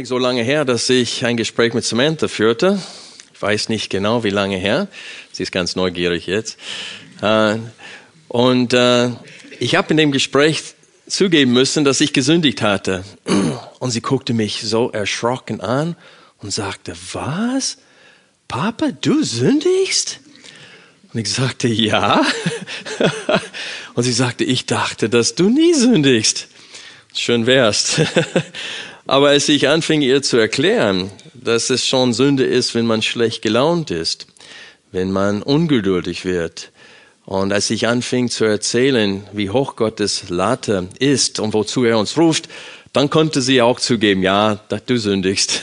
Nicht so lange her, dass ich ein Gespräch mit Samantha führte. Ich weiß nicht genau, wie lange her. Sie ist ganz neugierig jetzt. Äh, Und äh, ich habe in dem Gespräch zugeben müssen, dass ich gesündigt hatte. Und sie guckte mich so erschrocken an und sagte, was? Papa, du sündigst? Und ich sagte, ja. Und sie sagte, ich dachte, dass du nie sündigst. Schön wärst. Aber als ich anfing, ihr zu erklären, dass es schon Sünde ist, wenn man schlecht gelaunt ist, wenn man ungeduldig wird, und als ich anfing zu erzählen, wie hoch Gottes Latte ist und wozu er uns ruft, dann konnte sie auch zugeben, ja, du sündigst.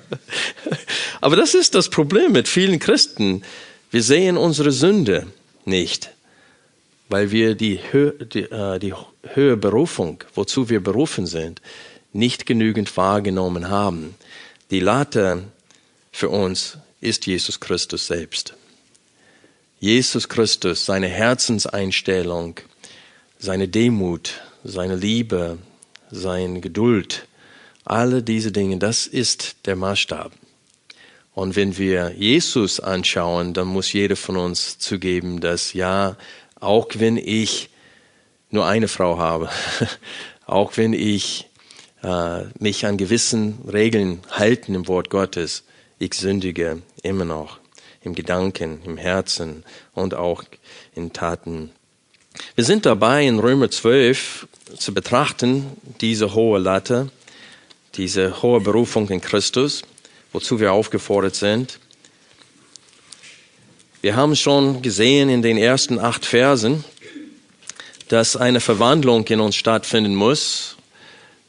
Aber das ist das Problem mit vielen Christen. Wir sehen unsere Sünde nicht, weil wir die, Hö die, äh, die höhere Berufung, wozu wir berufen sind, nicht genügend wahrgenommen haben. Die Latte für uns ist Jesus Christus selbst. Jesus Christus, seine Herzenseinstellung, seine Demut, seine Liebe, seine Geduld, alle diese Dinge, das ist der Maßstab. Und wenn wir Jesus anschauen, dann muss jeder von uns zugeben, dass ja, auch wenn ich nur eine Frau habe, auch wenn ich äh, mich an gewissen Regeln halten im Wort Gottes, ich sündige immer noch im Gedanken, im Herzen und auch in Taten. Wir sind dabei, in Römer 12 zu betrachten, diese hohe Latte, diese hohe Berufung in Christus, wozu wir aufgefordert sind. Wir haben schon gesehen in den ersten acht Versen, dass eine Verwandlung in uns stattfinden muss,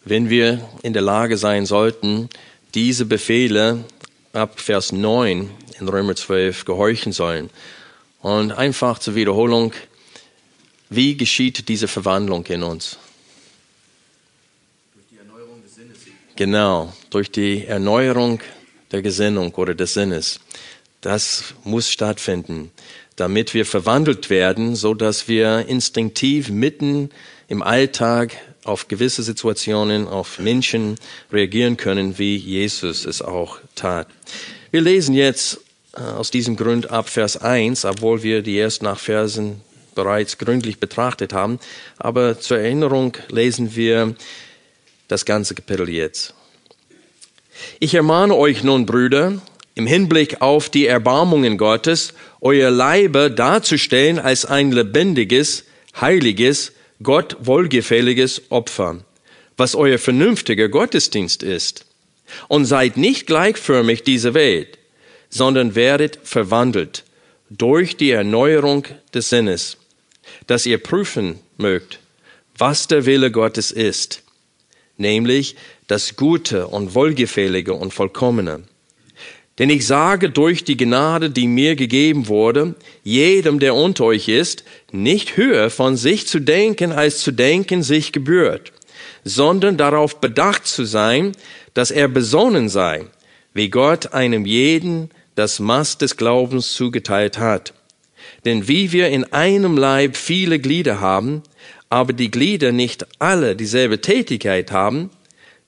wenn wir in der Lage sein sollten, diese Befehle ab Vers 9 in Römer 12 gehorchen sollen. Und einfach zur Wiederholung, wie geschieht diese Verwandlung in uns? Durch die Erneuerung des Sinnes. Genau, durch die Erneuerung der Gesinnung oder des Sinnes. Das muss stattfinden, damit wir verwandelt werden, so dass wir instinktiv mitten im Alltag auf gewisse Situationen, auf Menschen reagieren können, wie Jesus es auch tat. Wir lesen jetzt äh, aus diesem Grund ab Vers 1, obwohl wir die ersten acht Versen bereits gründlich betrachtet haben. Aber zur Erinnerung lesen wir das ganze Kapitel jetzt. Ich ermahne euch nun, Brüder, im Hinblick auf die Erbarmungen Gottes, euer Leibe darzustellen als ein lebendiges, heiliges, Gott wohlgefälliges Opfer, was euer vernünftiger Gottesdienst ist. Und seid nicht gleichförmig dieser Welt, sondern werdet verwandelt durch die Erneuerung des Sinnes, dass ihr prüfen mögt, was der Wille Gottes ist, nämlich das Gute und Wohlgefällige und Vollkommene. Denn ich sage durch die Gnade, die mir gegeben wurde, jedem, der unter euch ist, nicht höher von sich zu denken, als zu denken sich gebührt, sondern darauf bedacht zu sein, dass er besonnen sei, wie Gott einem jeden das Maß des Glaubens zugeteilt hat. Denn wie wir in einem Leib viele Glieder haben, aber die Glieder nicht alle dieselbe Tätigkeit haben,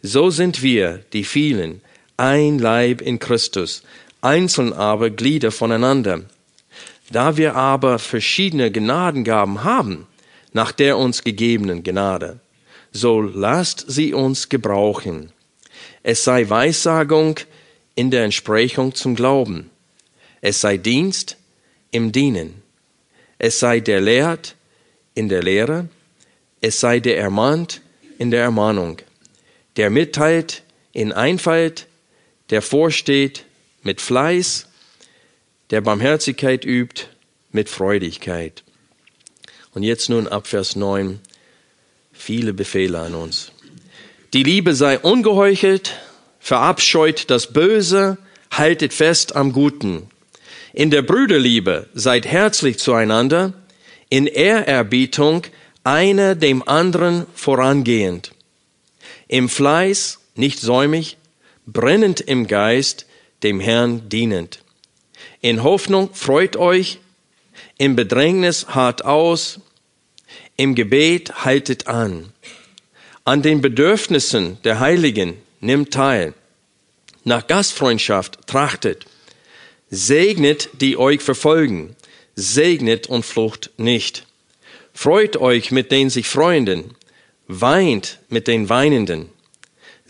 so sind wir, die vielen, ein Leib in Christus, einzeln aber Glieder voneinander. Da wir aber verschiedene Gnadengaben haben, nach der uns gegebenen Gnade, so lasst sie uns gebrauchen. Es sei Weissagung in der Entsprechung zum Glauben. Es sei Dienst im Dienen. Es sei der Lehrt in der Lehre. Es sei der Ermahnt in der Ermahnung. Der mitteilt in Einfalt der vorsteht mit Fleiß, der Barmherzigkeit übt mit Freudigkeit. Und jetzt nun ab Vers 9 viele Befehle an uns. Die Liebe sei ungeheuchelt, verabscheut das Böse, haltet fest am Guten. In der Brüderliebe seid herzlich zueinander, in Ehrerbietung einer dem anderen vorangehend. Im Fleiß nicht säumig, brennend im Geist, dem Herrn dienend. In Hoffnung freut euch, im Bedrängnis hart aus, im Gebet haltet an. An den Bedürfnissen der Heiligen nimmt teil. Nach Gastfreundschaft trachtet. Segnet, die euch verfolgen. Segnet und flucht nicht. Freut euch mit den sich Freunden. Weint mit den Weinenden.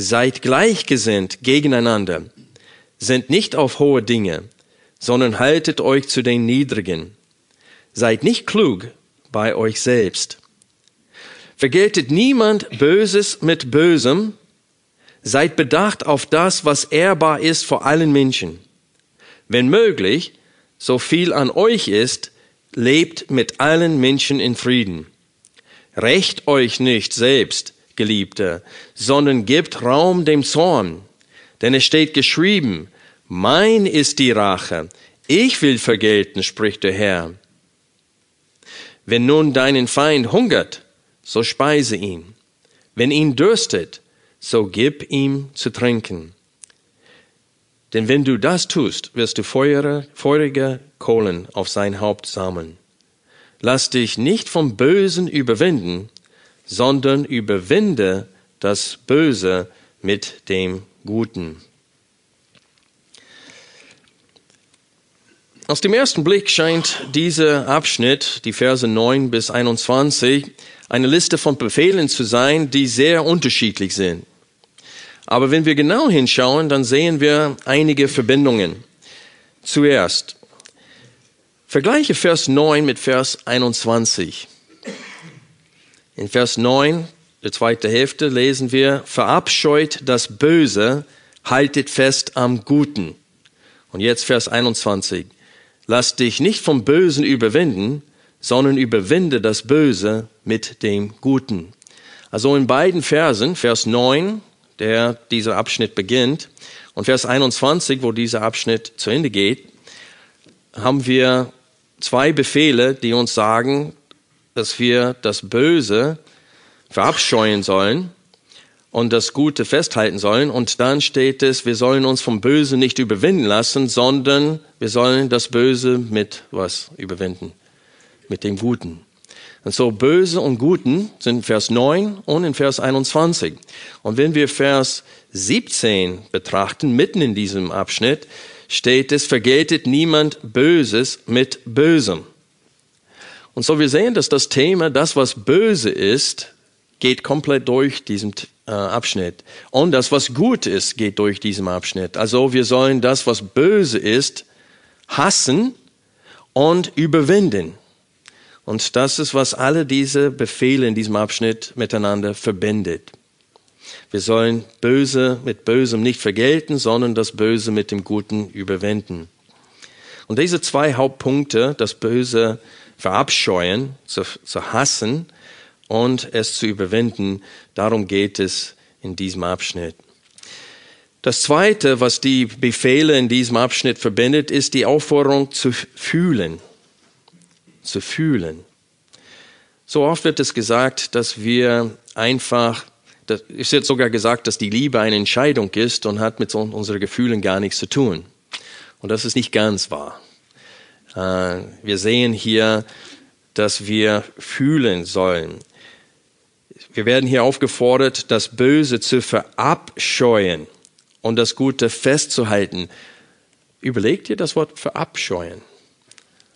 Seid gleichgesinnt gegeneinander. Sind nicht auf hohe Dinge, sondern haltet euch zu den Niedrigen. Seid nicht klug bei euch selbst. Vergeltet niemand Böses mit Bösem. Seid bedacht auf das, was ehrbar ist vor allen Menschen. Wenn möglich, so viel an euch ist, lebt mit allen Menschen in Frieden. Recht euch nicht selbst, Geliebte, sondern gebt Raum dem Zorn. Denn es steht geschrieben, mein ist die Rache, ich will vergelten, spricht der Herr. Wenn nun deinen Feind hungert, so speise ihn. Wenn ihn dürstet, so gib ihm zu trinken. Denn wenn du das tust, wirst du feurige, feurige Kohlen auf sein Haupt sammeln. Lass dich nicht vom Bösen überwinden, sondern überwinde das Böse mit dem Guten. Aus dem ersten Blick scheint dieser Abschnitt, die Verse 9 bis 21, eine Liste von Befehlen zu sein, die sehr unterschiedlich sind. Aber wenn wir genau hinschauen, dann sehen wir einige Verbindungen. Zuerst, vergleiche Vers 9 mit Vers 21. In Vers 9, der zweite Hälfte, lesen wir, verabscheut das Böse, haltet fest am Guten. Und jetzt Vers 21. Lass dich nicht vom Bösen überwinden, sondern überwinde das Böse mit dem Guten. Also in beiden Versen, Vers 9, der dieser Abschnitt beginnt, und Vers 21, wo dieser Abschnitt zu Ende geht, haben wir zwei Befehle, die uns sagen, dass wir das Böse verabscheuen sollen und das Gute festhalten sollen. Und dann steht es, wir sollen uns vom Böse nicht überwinden lassen, sondern wir sollen das Böse mit was überwinden? Mit dem Guten. Und so Böse und Guten sind in Vers 9 und in Vers 21. Und wenn wir Vers 17 betrachten, mitten in diesem Abschnitt, steht es, vergeltet niemand Böses mit Bösem. Und so wir sehen, dass das Thema, das was böse ist, geht komplett durch diesen äh, Abschnitt. Und das, was gut ist, geht durch diesen Abschnitt. Also wir sollen das, was böse ist, hassen und überwinden. Und das ist, was alle diese Befehle in diesem Abschnitt miteinander verbindet. Wir sollen Böse mit Bösem nicht vergelten, sondern das Böse mit dem Guten überwinden. Und diese zwei Hauptpunkte, das Böse verabscheuen, zu, zu hassen und es zu überwinden. Darum geht es in diesem Abschnitt. Das Zweite, was die Befehle in diesem Abschnitt verbindet, ist die Aufforderung zu fühlen. Zu fühlen. So oft wird es gesagt, dass wir einfach, es wird sogar gesagt, dass die Liebe eine Entscheidung ist und hat mit unseren Gefühlen gar nichts zu tun. Und das ist nicht ganz wahr. Äh, wir sehen hier, dass wir fühlen sollen. Wir werden hier aufgefordert, das Böse zu verabscheuen und das Gute festzuhalten. Überlegt ihr das Wort verabscheuen?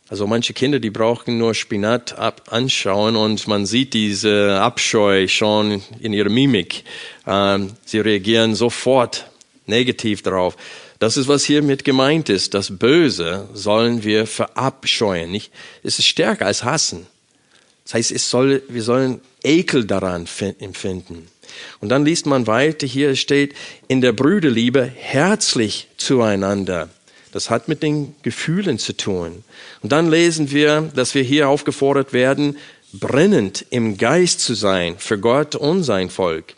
Also manche Kinder, die brauchen nur Spinat ab anschauen und man sieht diese Abscheu schon in ihrer Mimik. Ähm, sie reagieren sofort negativ darauf. Das ist, was hiermit gemeint ist. Das Böse sollen wir verabscheuen. Nicht? Es ist stärker als hassen. Das heißt, es soll, wir sollen Ekel daran empfinden. Und dann liest man weiter, hier steht, in der Brüderliebe herzlich zueinander. Das hat mit den Gefühlen zu tun. Und dann lesen wir, dass wir hier aufgefordert werden, brennend im Geist zu sein für Gott und sein Volk.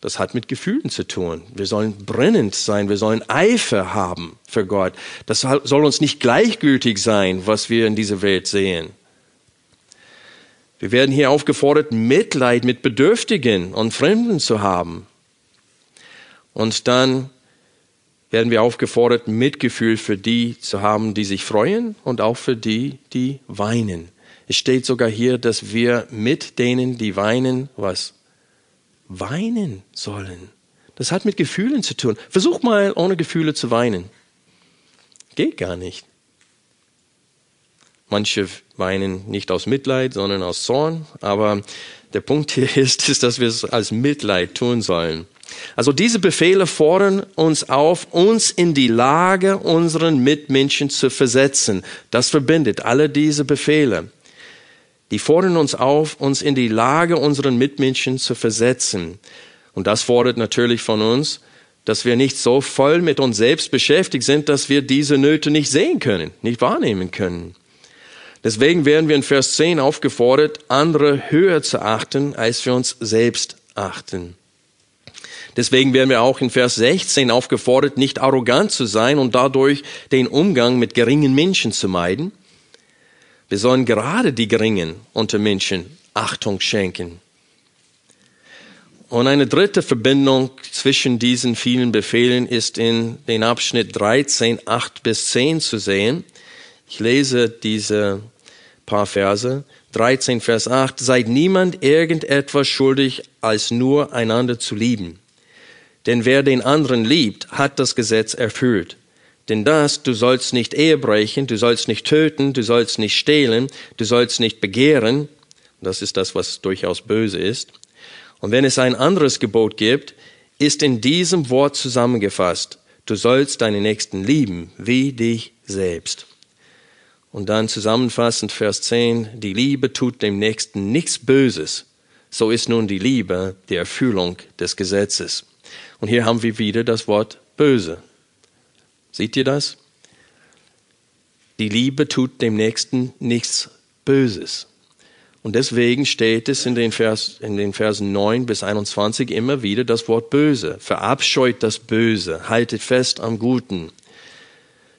Das hat mit Gefühlen zu tun. Wir sollen brennend sein, wir sollen Eifer haben für Gott. Das soll uns nicht gleichgültig sein, was wir in dieser Welt sehen. Wir werden hier aufgefordert, Mitleid mit Bedürftigen und Fremden zu haben. Und dann werden wir aufgefordert, Mitgefühl für die zu haben, die sich freuen und auch für die, die weinen. Es steht sogar hier, dass wir mit denen, die weinen, was? Weinen sollen. Das hat mit Gefühlen zu tun. Versuch mal, ohne Gefühle zu weinen. Geht gar nicht. Manche weinen nicht aus Mitleid, sondern aus Zorn. Aber der Punkt hier ist, ist, dass wir es als Mitleid tun sollen. Also diese Befehle fordern uns auf, uns in die Lage unseren Mitmenschen zu versetzen. Das verbindet alle diese Befehle. Die fordern uns auf, uns in die Lage unseren Mitmenschen zu versetzen. Und das fordert natürlich von uns, dass wir nicht so voll mit uns selbst beschäftigt sind, dass wir diese Nöte nicht sehen können, nicht wahrnehmen können. Deswegen werden wir in Vers 10 aufgefordert, andere höher zu achten, als wir uns selbst achten. Deswegen werden wir auch in Vers 16 aufgefordert, nicht arrogant zu sein und dadurch den Umgang mit geringen Menschen zu meiden. Wir sollen gerade die Geringen unter Menschen Achtung schenken. Und eine dritte Verbindung zwischen diesen vielen Befehlen ist in den Abschnitt 13, 8 bis 10 zu sehen. Ich lese diese paar Verse. 13, Vers 8. Seid niemand irgendetwas schuldig, als nur einander zu lieben. Denn wer den anderen liebt, hat das Gesetz erfüllt. Denn das, du sollst nicht Ehe brechen, du sollst nicht töten, du sollst nicht stehlen, du sollst nicht begehren. Das ist das, was durchaus böse ist. Und wenn es ein anderes Gebot gibt, ist in diesem Wort zusammengefasst. Du sollst deine Nächsten lieben, wie dich selbst. Und dann zusammenfassend Vers 10, die Liebe tut dem Nächsten nichts Böses. So ist nun die Liebe die Erfüllung des Gesetzes. Und hier haben wir wieder das Wort böse. Seht ihr das? Die Liebe tut dem Nächsten nichts Böses. Und deswegen steht es in den, Vers, in den Versen 9 bis 21 immer wieder das Wort böse. Verabscheut das Böse, haltet fest am Guten.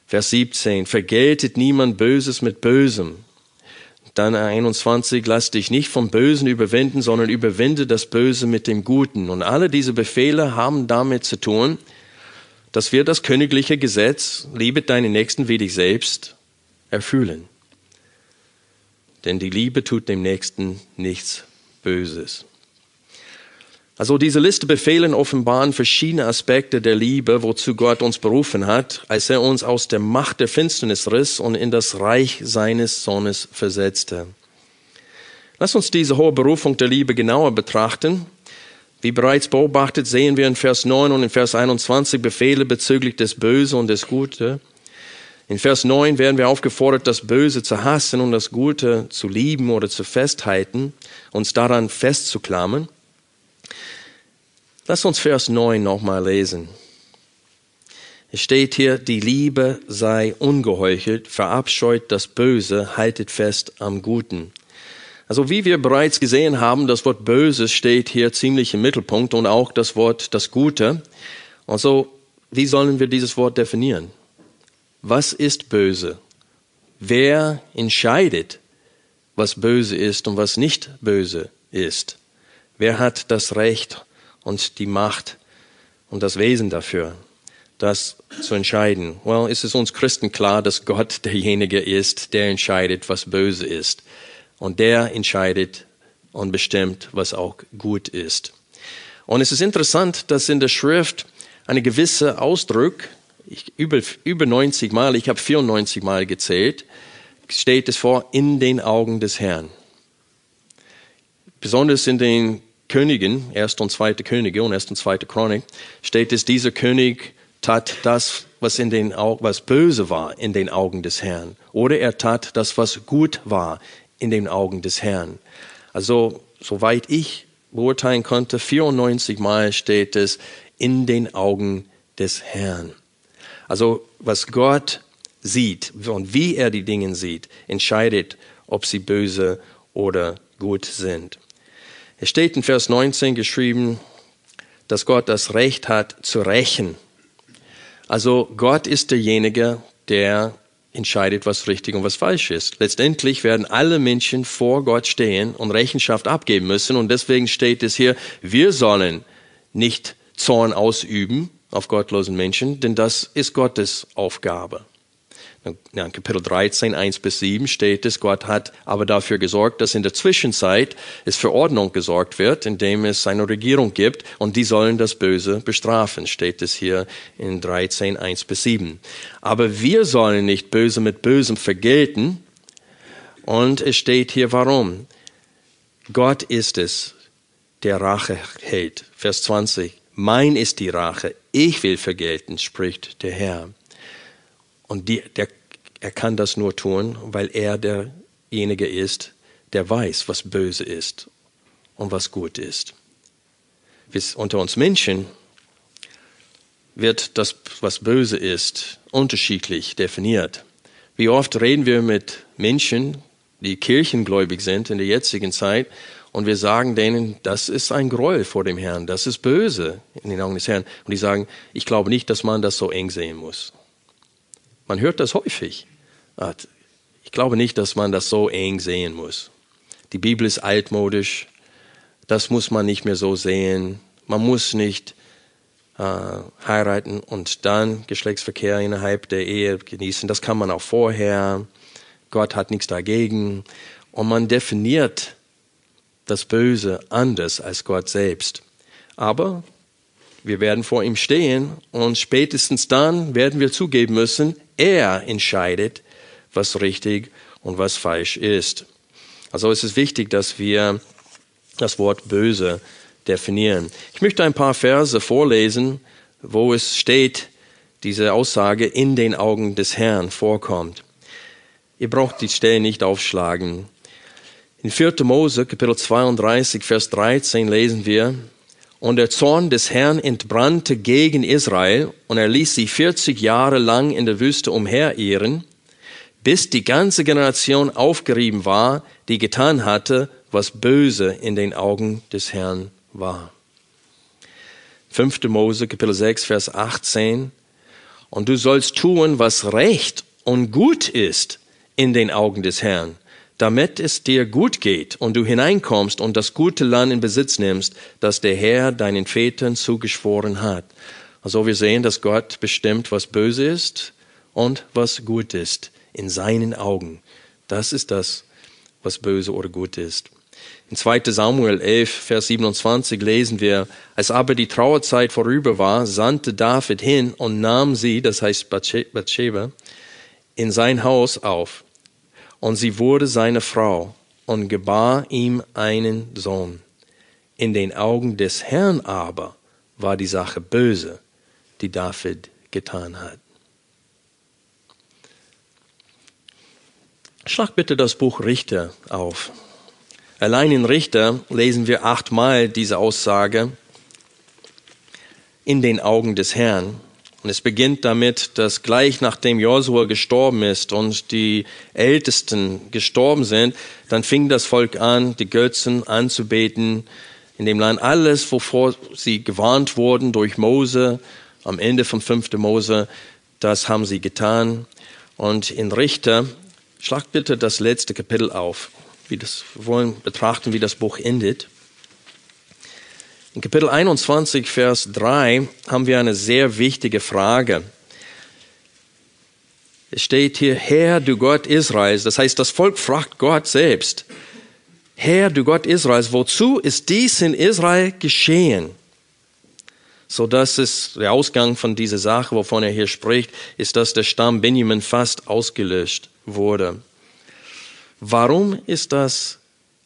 Vers 17, vergeltet niemand Böses mit Bösem. Dann 21, lass dich nicht vom Bösen überwinden, sondern überwinde das Böse mit dem Guten. Und alle diese Befehle haben damit zu tun, dass wir das königliche Gesetz, liebe deinen Nächsten wie dich selbst, erfüllen. Denn die Liebe tut dem Nächsten nichts Böses. Also diese Liste Befehlen offenbaren verschiedene Aspekte der Liebe, wozu Gott uns berufen hat, als er uns aus der Macht der Finsternis riss und in das Reich seines Sohnes versetzte. Lass uns diese hohe Berufung der Liebe genauer betrachten. Wie bereits beobachtet, sehen wir in Vers 9 und in Vers 21 Befehle bezüglich des Böse und des Gute. In Vers 9 werden wir aufgefordert, das Böse zu hassen und das Gute zu lieben oder zu festhalten, uns daran festzuklammern. Lass uns Vers 9 nochmal lesen. Es steht hier, die Liebe sei ungeheuchelt, verabscheut das Böse, haltet fest am Guten. Also wie wir bereits gesehen haben, das Wort Böse steht hier ziemlich im Mittelpunkt und auch das Wort das Gute. Also wie sollen wir dieses Wort definieren? Was ist böse? Wer entscheidet, was böse ist und was nicht böse ist? Wer hat das Recht und die Macht und das Wesen dafür, das zu entscheiden. Well, ist es uns Christen klar, dass Gott derjenige ist, der entscheidet, was böse ist. Und der entscheidet und bestimmt, was auch gut ist. Und es ist interessant, dass in der Schrift eine gewisse Ausdruck, ich, über, über 90 Mal, ich habe 94 Mal gezählt, steht es vor, in den Augen des Herrn. Besonders in den Königen, erste und zweite Könige und erste und zweite Chronik, steht es, dieser König tat das, was in den was böse war in den Augen des Herrn. Oder er tat das, was gut war in den Augen des Herrn. Also, soweit ich beurteilen konnte, 94 Mal steht es in den Augen des Herrn. Also, was Gott sieht und wie er die Dinge sieht, entscheidet, ob sie böse oder gut sind. Es steht in Vers 19 geschrieben, dass Gott das Recht hat zu rächen. Also Gott ist derjenige, der entscheidet, was richtig und was falsch ist. Letztendlich werden alle Menschen vor Gott stehen und Rechenschaft abgeben müssen. Und deswegen steht es hier, wir sollen nicht Zorn ausüben auf gottlosen Menschen, denn das ist Gottes Aufgabe. Ja, in Kapitel 13, 1 bis 7 steht es, Gott hat aber dafür gesorgt, dass in der Zwischenzeit es für Ordnung gesorgt wird, indem es eine Regierung gibt und die sollen das Böse bestrafen, steht es hier in 13, 1 bis 7. Aber wir sollen nicht Böse mit Bösem vergelten und es steht hier warum. Gott ist es, der Rache hält. Vers 20. Mein ist die Rache, ich will vergelten, spricht der Herr. Und die, der, er kann das nur tun, weil er derjenige ist, der weiß, was böse ist und was gut ist. Bis unter uns Menschen wird das, was böse ist, unterschiedlich definiert. Wie oft reden wir mit Menschen, die kirchengläubig sind in der jetzigen Zeit, und wir sagen denen, das ist ein Gräuel vor dem Herrn, das ist böse in den Augen des Herrn. Und die sagen, ich glaube nicht, dass man das so eng sehen muss. Man hört das häufig. Ich glaube nicht, dass man das so eng sehen muss. Die Bibel ist altmodisch. Das muss man nicht mehr so sehen. Man muss nicht äh, heiraten und dann Geschlechtsverkehr innerhalb der Ehe genießen. Das kann man auch vorher. Gott hat nichts dagegen. Und man definiert das Böse anders als Gott selbst. Aber wir werden vor ihm stehen und spätestens dann werden wir zugeben müssen, er entscheidet, was richtig und was falsch ist. Also es ist wichtig, dass wir das Wort böse definieren. Ich möchte ein paar Verse vorlesen, wo es steht, diese Aussage in den Augen des Herrn vorkommt. Ihr braucht die Stelle nicht aufschlagen. In 4. Mose, Kapitel 32, Vers 13 lesen wir, und der Zorn des Herrn entbrannte gegen Israel, und er ließ sie 40 Jahre lang in der Wüste umherirren, bis die ganze Generation aufgerieben war, die getan hatte, was böse in den Augen des Herrn war. 5. Mose, Kapitel 6, Vers 18. Und du sollst tun, was recht und gut ist in den Augen des Herrn, damit es dir gut geht und du hineinkommst und das gute Land in Besitz nimmst, das der Herr deinen Vätern zugeschworen hat. Also wir sehen, dass Gott bestimmt, was böse ist und was gut ist in seinen Augen. Das ist das, was böse oder gut ist. In 2 Samuel 11, Vers 27 lesen wir, als aber die Trauerzeit vorüber war, sandte David hin und nahm sie, das heißt Bathsheba, in sein Haus auf und sie wurde seine Frau und gebar ihm einen Sohn. In den Augen des Herrn aber war die Sache böse, die David getan hat. Schlag bitte das Buch Richter auf. Allein in Richter lesen wir achtmal diese Aussage in den Augen des Herrn. Und es beginnt damit, dass gleich nachdem Josua gestorben ist und die Ältesten gestorben sind, dann fing das Volk an, die Götzen anzubeten in dem Land. Alles, wovor sie gewarnt wurden durch Mose, am Ende vom 5. Mose, das haben sie getan. Und in Richter, schlag bitte das letzte Kapitel auf. Wir wollen betrachten, wie das Buch endet. In Kapitel 21, Vers 3 haben wir eine sehr wichtige Frage. Es steht hier, Herr, du Gott Israels. Das heißt, das Volk fragt Gott selbst. Herr, du Gott Israels, wozu ist dies in Israel geschehen? So dass es der Ausgang von dieser Sache, wovon er hier spricht, ist, dass der Stamm Benjamin fast ausgelöscht wurde. Warum ist das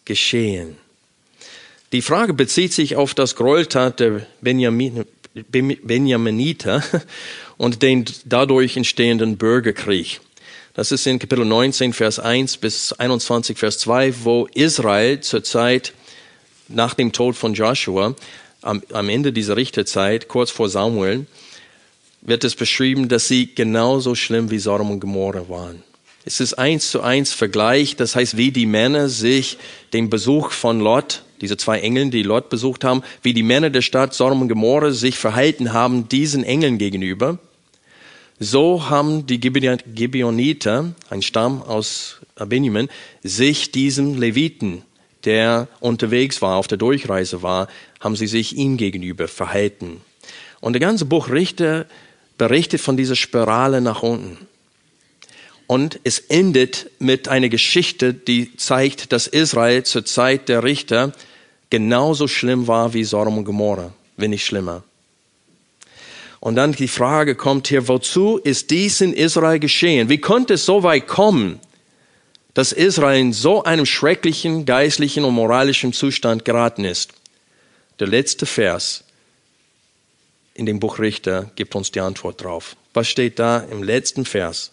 geschehen? Die Frage bezieht sich auf das Gräueltat der Benjamin, Benjaminiter und den dadurch entstehenden Bürgerkrieg. Das ist in Kapitel 19, Vers 1 bis 21, Vers 2, wo Israel zur Zeit nach dem Tod von Joshua, am, am Ende dieser Richterzeit, kurz vor Samuel, wird es beschrieben, dass sie genauso schlimm wie Sodom und Gomorra waren. Es ist eins zu eins Vergleich. Das heißt, wie die Männer sich den Besuch von Lot, diese zwei Engeln, die Lot besucht haben, wie die Männer der Stadt Sodom und Gomorra sich verhalten haben diesen Engeln gegenüber. So haben die Gibeoniter, ein Stamm aus Benjamin, sich diesem Leviten, der unterwegs war, auf der Durchreise war, haben sie sich ihm gegenüber verhalten. Und der ganze Buch Richter berichtet von dieser Spirale nach unten. Und es endet mit einer Geschichte, die zeigt, dass Israel zur Zeit der Richter genauso schlimm war wie Sodom und Gomorra, wenn nicht schlimmer. Und dann die Frage kommt hier, wozu ist dies in Israel geschehen? Wie konnte es so weit kommen, dass Israel in so einem schrecklichen geistlichen und moralischen Zustand geraten ist? Der letzte Vers in dem Buch Richter gibt uns die Antwort drauf. Was steht da im letzten Vers?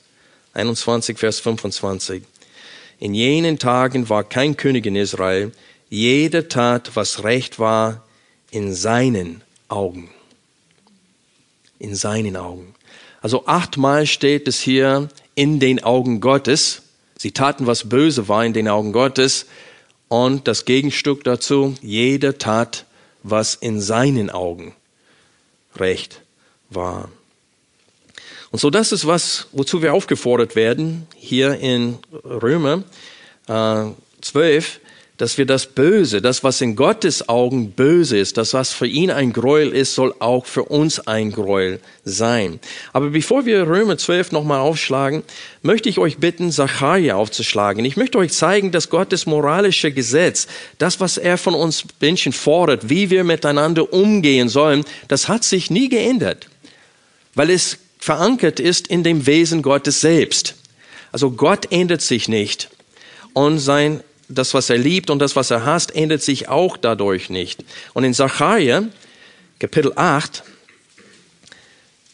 21, Vers 25. In jenen Tagen war kein König in Israel, jeder tat, was recht war, in seinen Augen. In seinen Augen. Also achtmal steht es hier in den Augen Gottes. Sie taten, was böse war in den Augen Gottes. Und das Gegenstück dazu, jeder tat, was in seinen Augen recht war. Und so das ist was, wozu wir aufgefordert werden, hier in Römer äh, 12, dass wir das Böse, das, was in Gottes Augen böse ist, das, was für ihn ein Gräuel ist, soll auch für uns ein Gräuel sein. Aber bevor wir Römer 12 nochmal aufschlagen, möchte ich euch bitten, Zacharia aufzuschlagen. Ich möchte euch zeigen, dass Gottes moralische Gesetz, das, was er von uns Menschen fordert, wie wir miteinander umgehen sollen, das hat sich nie geändert, weil es verankert ist in dem Wesen Gottes selbst. Also Gott ändert sich nicht und sein das, was er liebt und das, was er hasst, ändert sich auch dadurch nicht. Und in Sacharja, Kapitel 8,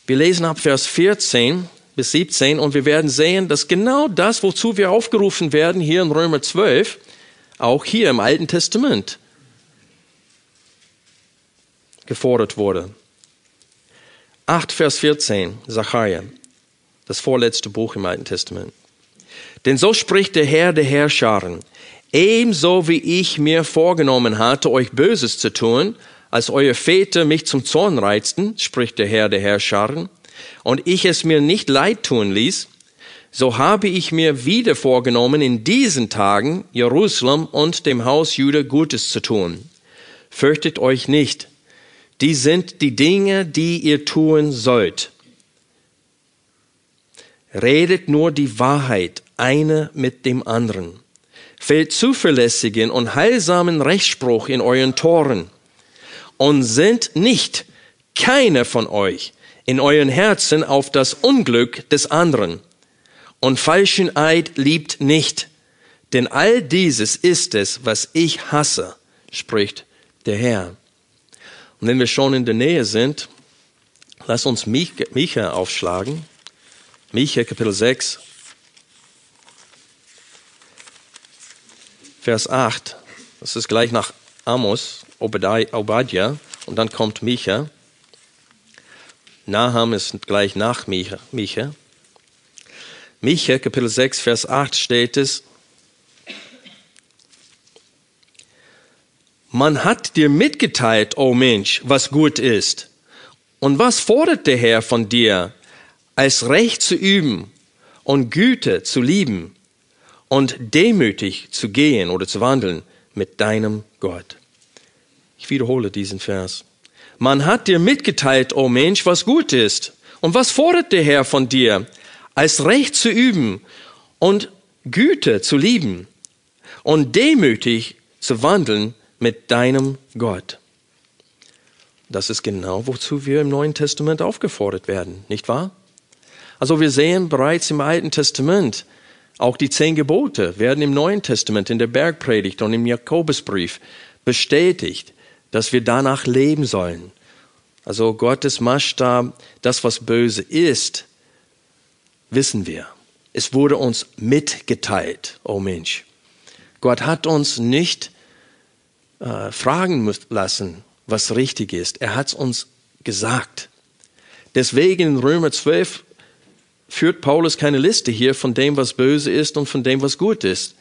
wir lesen ab Vers 14 bis 17 und wir werden sehen, dass genau das, wozu wir aufgerufen werden, hier in Römer 12, auch hier im Alten Testament gefordert wurde. 8, Vers 14, Sacharja, das vorletzte Buch im Alten Testament. Denn so spricht der Herr der Herrscharen. Ebenso wie ich mir vorgenommen hatte, euch Böses zu tun, als eure Väter mich zum Zorn reizten, spricht der Herr der Herrscharen, und ich es mir nicht leid tun ließ, so habe ich mir wieder vorgenommen, in diesen Tagen Jerusalem und dem Haus Juda Gutes zu tun. Fürchtet euch nicht, die sind die Dinge, die ihr tun sollt. Redet nur die Wahrheit, eine mit dem anderen. Fällt zuverlässigen und heilsamen Rechtsspruch in euren Toren und sind nicht keiner von euch in euren Herzen auf das Unglück des anderen. Und falschen Eid liebt nicht, denn all dieses ist es, was ich hasse, spricht der Herr. Und wenn wir schon in der Nähe sind, lass uns Micha aufschlagen. Micha Kapitel 6. Vers 8. Das ist gleich nach Amos, Obadja, und dann kommt Micha. Naham ist gleich nach. Micha, Micha Kapitel 6, Vers 8 steht es, Man hat dir mitgeteilt, o oh Mensch, was gut ist. Und was fordert der Herr von dir, als Recht zu üben und Güte zu lieben und demütig zu gehen oder zu wandeln mit deinem Gott? Ich wiederhole diesen Vers. Man hat dir mitgeteilt, o oh Mensch, was gut ist. Und was fordert der Herr von dir, als Recht zu üben und Güte zu lieben und demütig zu wandeln mit deinem Gott. Das ist genau, wozu wir im Neuen Testament aufgefordert werden, nicht wahr? Also wir sehen bereits im Alten Testament, auch die zehn Gebote werden im Neuen Testament, in der Bergpredigt und im Jakobusbrief bestätigt, dass wir danach leben sollen. Also Gottes Maßstab, das was böse ist, wissen wir. Es wurde uns mitgeteilt, oh Mensch. Gott hat uns nicht äh, fragen lassen, was richtig ist. Er hat es uns gesagt. Deswegen in Römer 12 führt Paulus keine Liste hier von dem, was böse ist und von dem, was gut ist.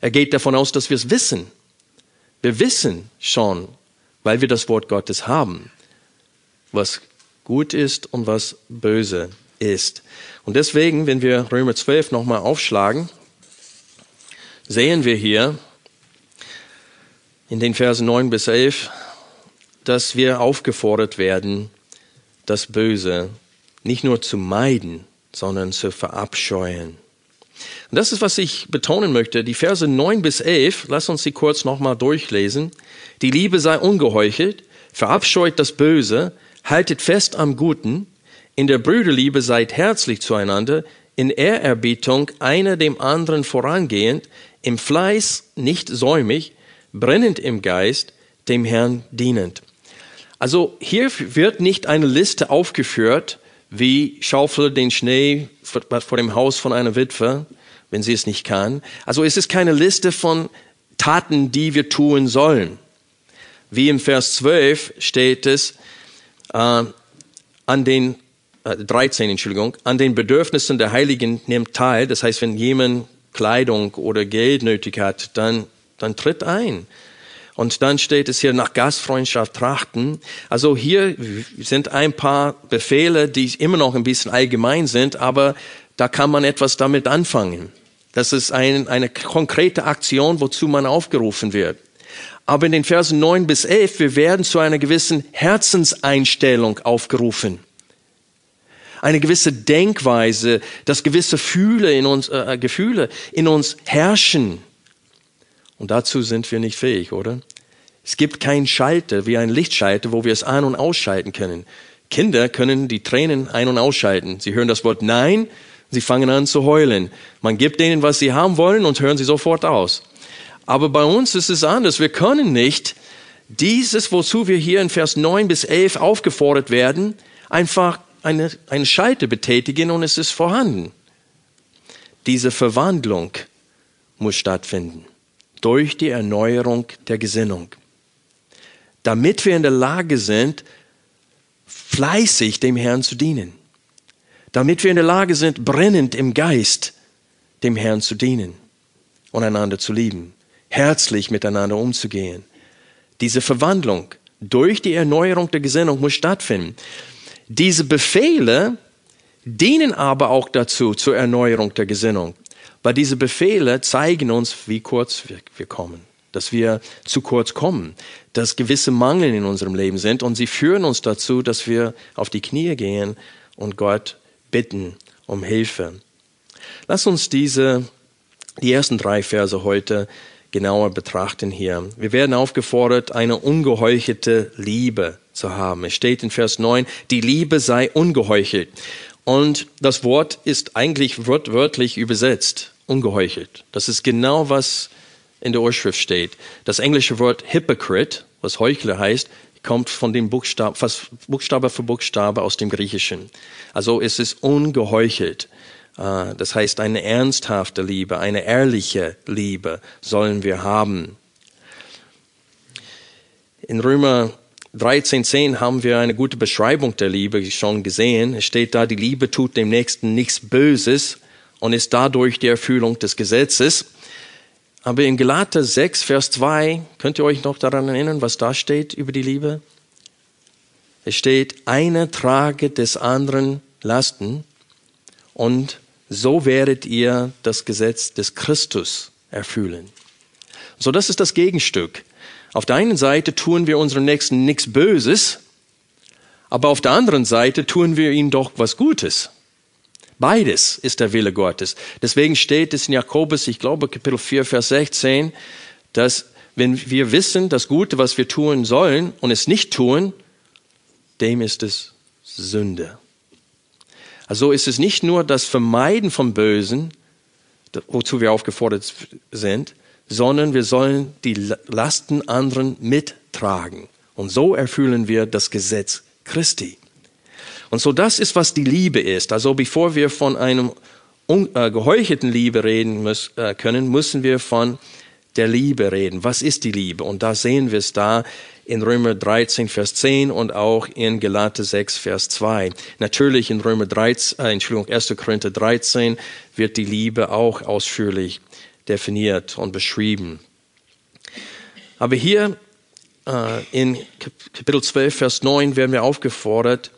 Er geht davon aus, dass wir es wissen. Wir wissen schon, weil wir das Wort Gottes haben, was gut ist und was böse ist. Und deswegen, wenn wir Römer 12 nochmal aufschlagen, sehen wir hier in den Versen 9 bis 11, dass wir aufgefordert werden, das Böse nicht nur zu meiden, sondern zu verabscheuen. Und das ist, was ich betonen möchte. Die Verse 9 bis 11, lass uns sie kurz nochmal durchlesen. Die Liebe sei ungeheuchelt, verabscheut das Böse, haltet fest am Guten, in der Brüderliebe seid herzlich zueinander, in Ehrerbietung einer dem anderen vorangehend, im Fleiß nicht säumig, brennend im Geist, dem Herrn dienend. Also hier wird nicht eine Liste aufgeführt, wie schaufle den Schnee vor dem Haus von einer Witwe, wenn sie es nicht kann. Also es ist keine Liste von Taten, die wir tun sollen. Wie im Vers 12 steht es, äh, an den, äh, 13, Entschuldigung, an den Bedürfnissen der Heiligen nimmt teil. Das heißt, wenn jemand Kleidung oder Geld nötig hat, dann, dann tritt ein. Und dann steht es hier nach Gastfreundschaft trachten. Also hier sind ein paar Befehle, die immer noch ein bisschen allgemein sind, aber da kann man etwas damit anfangen. Das ist ein, eine konkrete Aktion, wozu man aufgerufen wird. Aber in den Versen 9 bis 11, wir werden zu einer gewissen Herzenseinstellung aufgerufen. Eine gewisse Denkweise, dass gewisse Fühle in uns, äh, Gefühle in uns herrschen. Und dazu sind wir nicht fähig, oder? Es gibt keinen Schalter wie ein Lichtschalter, wo wir es an- und ausschalten können. Kinder können die Tränen ein- und ausschalten. Sie hören das Wort Nein, sie fangen an zu heulen. Man gibt denen, was sie haben wollen und hören sie sofort aus. Aber bei uns ist es anders. Wir können nicht dieses, wozu wir hier in Vers 9 bis 11 aufgefordert werden, einfach eine, eine Schalte betätigen und es ist vorhanden. Diese Verwandlung muss stattfinden durch die Erneuerung der Gesinnung, damit wir in der Lage sind, fleißig dem Herrn zu dienen, damit wir in der Lage sind, brennend im Geist dem Herrn zu dienen und einander zu lieben herzlich miteinander umzugehen. Diese Verwandlung durch die Erneuerung der Gesinnung muss stattfinden. Diese Befehle dienen aber auch dazu, zur Erneuerung der Gesinnung. Weil diese Befehle zeigen uns, wie kurz wir, wir kommen, dass wir zu kurz kommen, dass gewisse Mangel in unserem Leben sind und sie führen uns dazu, dass wir auf die Knie gehen und Gott bitten um Hilfe. Lass uns diese, die ersten drei Verse heute genauer betrachten hier. Wir werden aufgefordert, eine ungeheuchelte Liebe zu haben. Es steht in Vers 9, die Liebe sei ungeheuchelt. Und das Wort ist eigentlich wörtlich übersetzt, ungeheuchelt. Das ist genau, was in der Urschrift steht. Das englische Wort hypocrite, was Heuchler heißt, kommt von dem Buchstabe, fast Buchstabe für Buchstabe aus dem Griechischen. Also es ist ungeheuchelt. Äh, das heißt, eine ernsthafte Liebe, eine ehrliche Liebe sollen wir haben. In Römer 13.10 haben wir eine gute Beschreibung der Liebe schon gesehen. Es steht da, die Liebe tut dem Nächsten nichts Böses und ist dadurch die Erfüllung des Gesetzes. Aber in Galater 6, Vers 2, könnt ihr euch noch daran erinnern, was da steht über die Liebe? Es steht, eine trage des anderen Lasten und so werdet ihr das Gesetz des Christus erfüllen. So, das ist das Gegenstück. Auf der einen Seite tun wir unserem Nächsten nichts Böses, aber auf der anderen Seite tun wir ihm doch was Gutes. Beides ist der Wille Gottes. Deswegen steht es in Jakobus, ich glaube Kapitel 4, Vers 16, dass wenn wir wissen, das Gute, was wir tun sollen und es nicht tun, dem ist es Sünde. Also ist es nicht nur das Vermeiden vom Bösen, wozu wir aufgefordert sind, sondern wir sollen die Lasten anderen mittragen. Und so erfüllen wir das Gesetz Christi. Und so das ist, was die Liebe ist. Also bevor wir von einem äh, geheuchelten Liebe reden müssen, äh, können, müssen wir von der Liebe reden. Was ist die Liebe? Und da sehen wir es da in Römer 13, Vers 10 und auch in Galate 6, Vers 2. Natürlich in Römer 13, äh, Entschuldigung, 1. Korinther 13 wird die Liebe auch ausführlich definiert und beschrieben. Aber hier äh, in Kapitel 12, Vers 9 werden wir aufgefordert,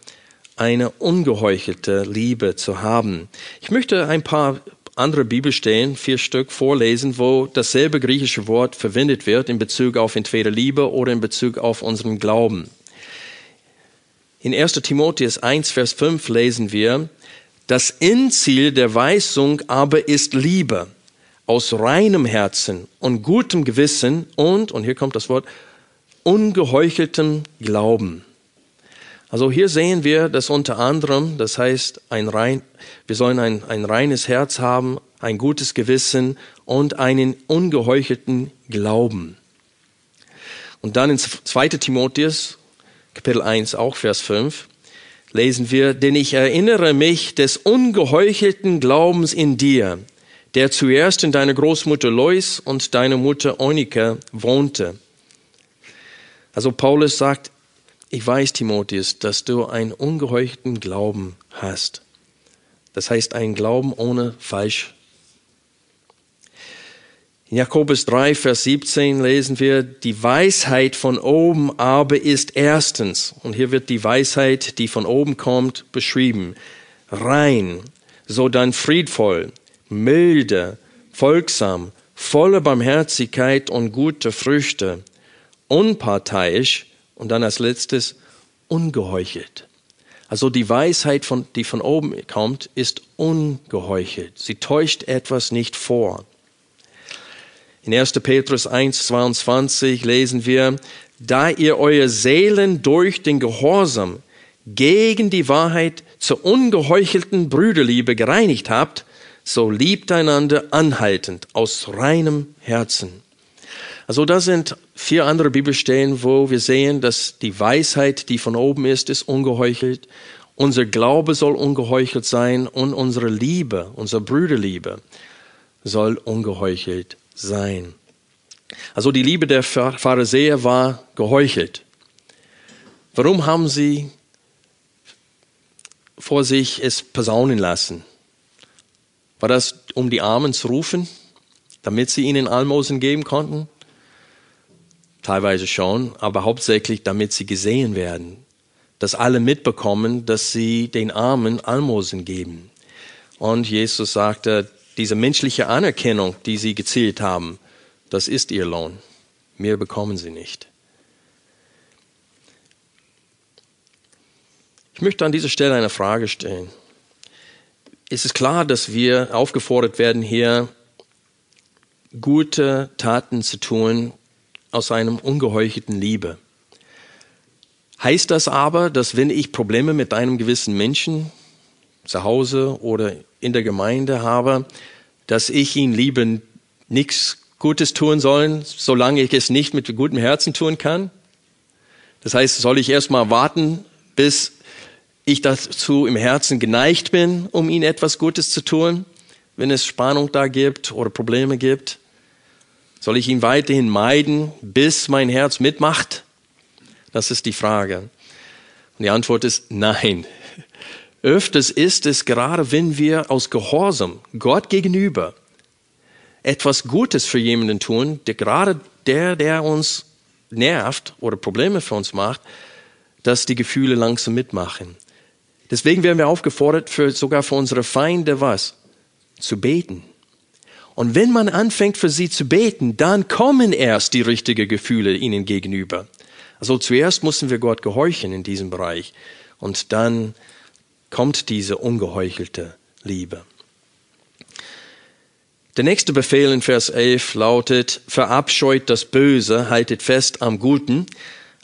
eine ungeheuchelte Liebe zu haben. Ich möchte ein paar andere Bibelstellen, vier Stück, vorlesen, wo dasselbe griechische Wort verwendet wird in Bezug auf entweder Liebe oder in Bezug auf unseren Glauben. In 1 Timotheus 1, Vers 5 lesen wir, das Endziel der Weisung aber ist Liebe aus reinem Herzen und gutem Gewissen und, und hier kommt das Wort, ungeheucheltem Glauben. Also hier sehen wir, dass unter anderem, das heißt, ein rein, wir sollen ein, ein reines Herz haben, ein gutes Gewissen und einen ungeheuchelten Glauben. Und dann in 2 Timotheus, Kapitel 1, auch Vers 5, lesen wir, denn ich erinnere mich des ungeheuchelten Glaubens in dir, der zuerst in deiner Großmutter Lois und deiner Mutter Eunika wohnte. Also Paulus sagt, ich weiß, Timotheus, dass du einen ungeheuchelten Glauben hast. Das heißt, einen Glauben ohne Falsch. In Jakobus 3, Vers 17 lesen wir, die Weisheit von oben aber ist erstens, und hier wird die Weisheit, die von oben kommt, beschrieben, rein, so dann friedvoll, milde, folgsam, voller Barmherzigkeit und gute Früchte, unparteiisch, und dann als letztes ungeheuchelt. Also die Weisheit, von, die von oben kommt, ist ungeheuchelt. Sie täuscht etwas nicht vor. In 1. Petrus 1, 22 lesen wir, da ihr eure Seelen durch den Gehorsam gegen die Wahrheit zur ungeheuchelten Brüderliebe gereinigt habt, so liebt einander anhaltend aus reinem Herzen. Also da sind vier andere Bibelstellen, wo wir sehen, dass die Weisheit, die von oben ist, ist ungeheuchelt. Unser Glaube soll ungeheuchelt sein und unsere Liebe, unsere Brüderliebe soll ungeheuchelt sein. Also die Liebe der Pharisäer war geheuchelt. Warum haben sie vor sich es posaunen lassen? War das, um die Armen zu rufen, damit sie ihnen Almosen geben konnten? teilweise schon, aber hauptsächlich damit sie gesehen werden, dass alle mitbekommen, dass sie den Armen Almosen geben. Und Jesus sagte, diese menschliche Anerkennung, die sie gezielt haben, das ist ihr Lohn. Mehr bekommen sie nicht. Ich möchte an dieser Stelle eine Frage stellen. Es ist klar, dass wir aufgefordert werden, hier gute Taten zu tun, aus einem ungeheuchelten Liebe. Heißt das aber, dass wenn ich Probleme mit einem gewissen Menschen zu Hause oder in der Gemeinde habe, dass ich ihn lieber nichts Gutes tun soll, solange ich es nicht mit gutem Herzen tun kann? Das heißt, soll ich erstmal warten, bis ich dazu im Herzen geneigt bin, um ihm etwas Gutes zu tun, wenn es Spannung da gibt oder Probleme gibt? Soll ich ihn weiterhin meiden, bis mein Herz mitmacht? Das ist die Frage. Und die Antwort ist nein. Öfters ist es gerade, wenn wir aus Gehorsam Gott gegenüber etwas Gutes für jemanden tun, der gerade der, der uns nervt oder Probleme für uns macht, dass die Gefühle langsam mitmachen. Deswegen werden wir aufgefordert, für, sogar für unsere Feinde was? Zu beten. Und wenn man anfängt für sie zu beten, dann kommen erst die richtigen Gefühle ihnen gegenüber. Also zuerst müssen wir Gott gehorchen in diesem Bereich und dann kommt diese ungeheuchelte Liebe. Der nächste Befehl in Vers 11 lautet, verabscheut das Böse, haltet fest am Guten.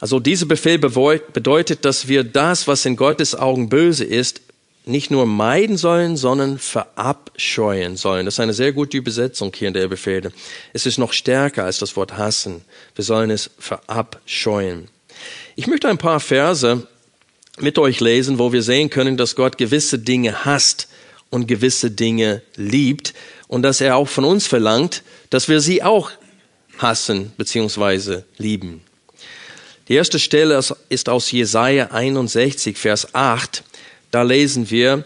Also dieser Befehl bedeutet, dass wir das, was in Gottes Augen böse ist, nicht nur meiden sollen, sondern verabscheuen sollen. Das ist eine sehr gute Übersetzung hier in der Befehle. Es ist noch stärker als das Wort hassen. Wir sollen es verabscheuen. Ich möchte ein paar Verse mit euch lesen, wo wir sehen können, dass Gott gewisse Dinge hasst und gewisse Dinge liebt und dass er auch von uns verlangt, dass wir sie auch hassen bzw. lieben. Die erste Stelle ist aus Jesaja 61, Vers 8. Da lesen wir,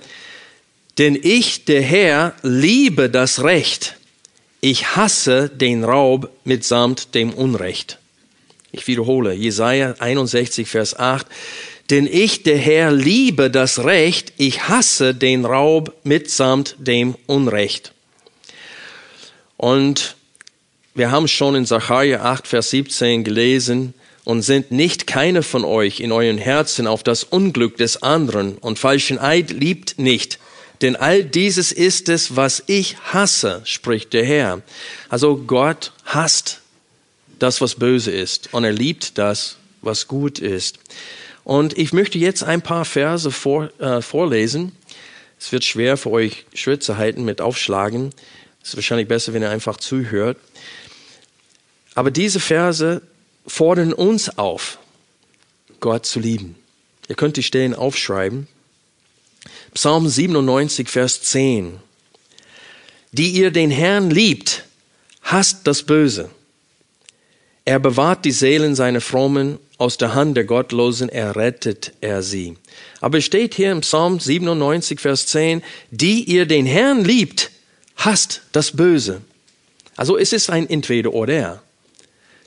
denn ich, der Herr, liebe das Recht. Ich hasse den Raub mitsamt dem Unrecht. Ich wiederhole, Jesaja 61, Vers 8. Denn ich, der Herr, liebe das Recht. Ich hasse den Raub mitsamt dem Unrecht. Und wir haben schon in Sacharja 8, Vers 17 gelesen, und sind nicht keine von euch in euren Herzen auf das Unglück des anderen und falschen Eid liebt nicht. Denn all dieses ist es, was ich hasse, spricht der Herr. Also Gott hasst das, was böse ist und er liebt das, was gut ist. Und ich möchte jetzt ein paar Verse vor, äh, vorlesen. Es wird schwer für euch Schritt zu halten mit Aufschlagen. Es ist wahrscheinlich besser, wenn ihr einfach zuhört. Aber diese Verse fordern uns auf, Gott zu lieben. Ihr könnt die Stellen aufschreiben. Psalm 97, Vers 10. Die ihr den Herrn liebt, hasst das Böse. Er bewahrt die Seelen seiner Frommen aus der Hand der Gottlosen, errettet er sie. Aber es steht hier im Psalm 97, Vers 10, die ihr den Herrn liebt, hasst das Böse. Also es ist ein Entweder-Oder.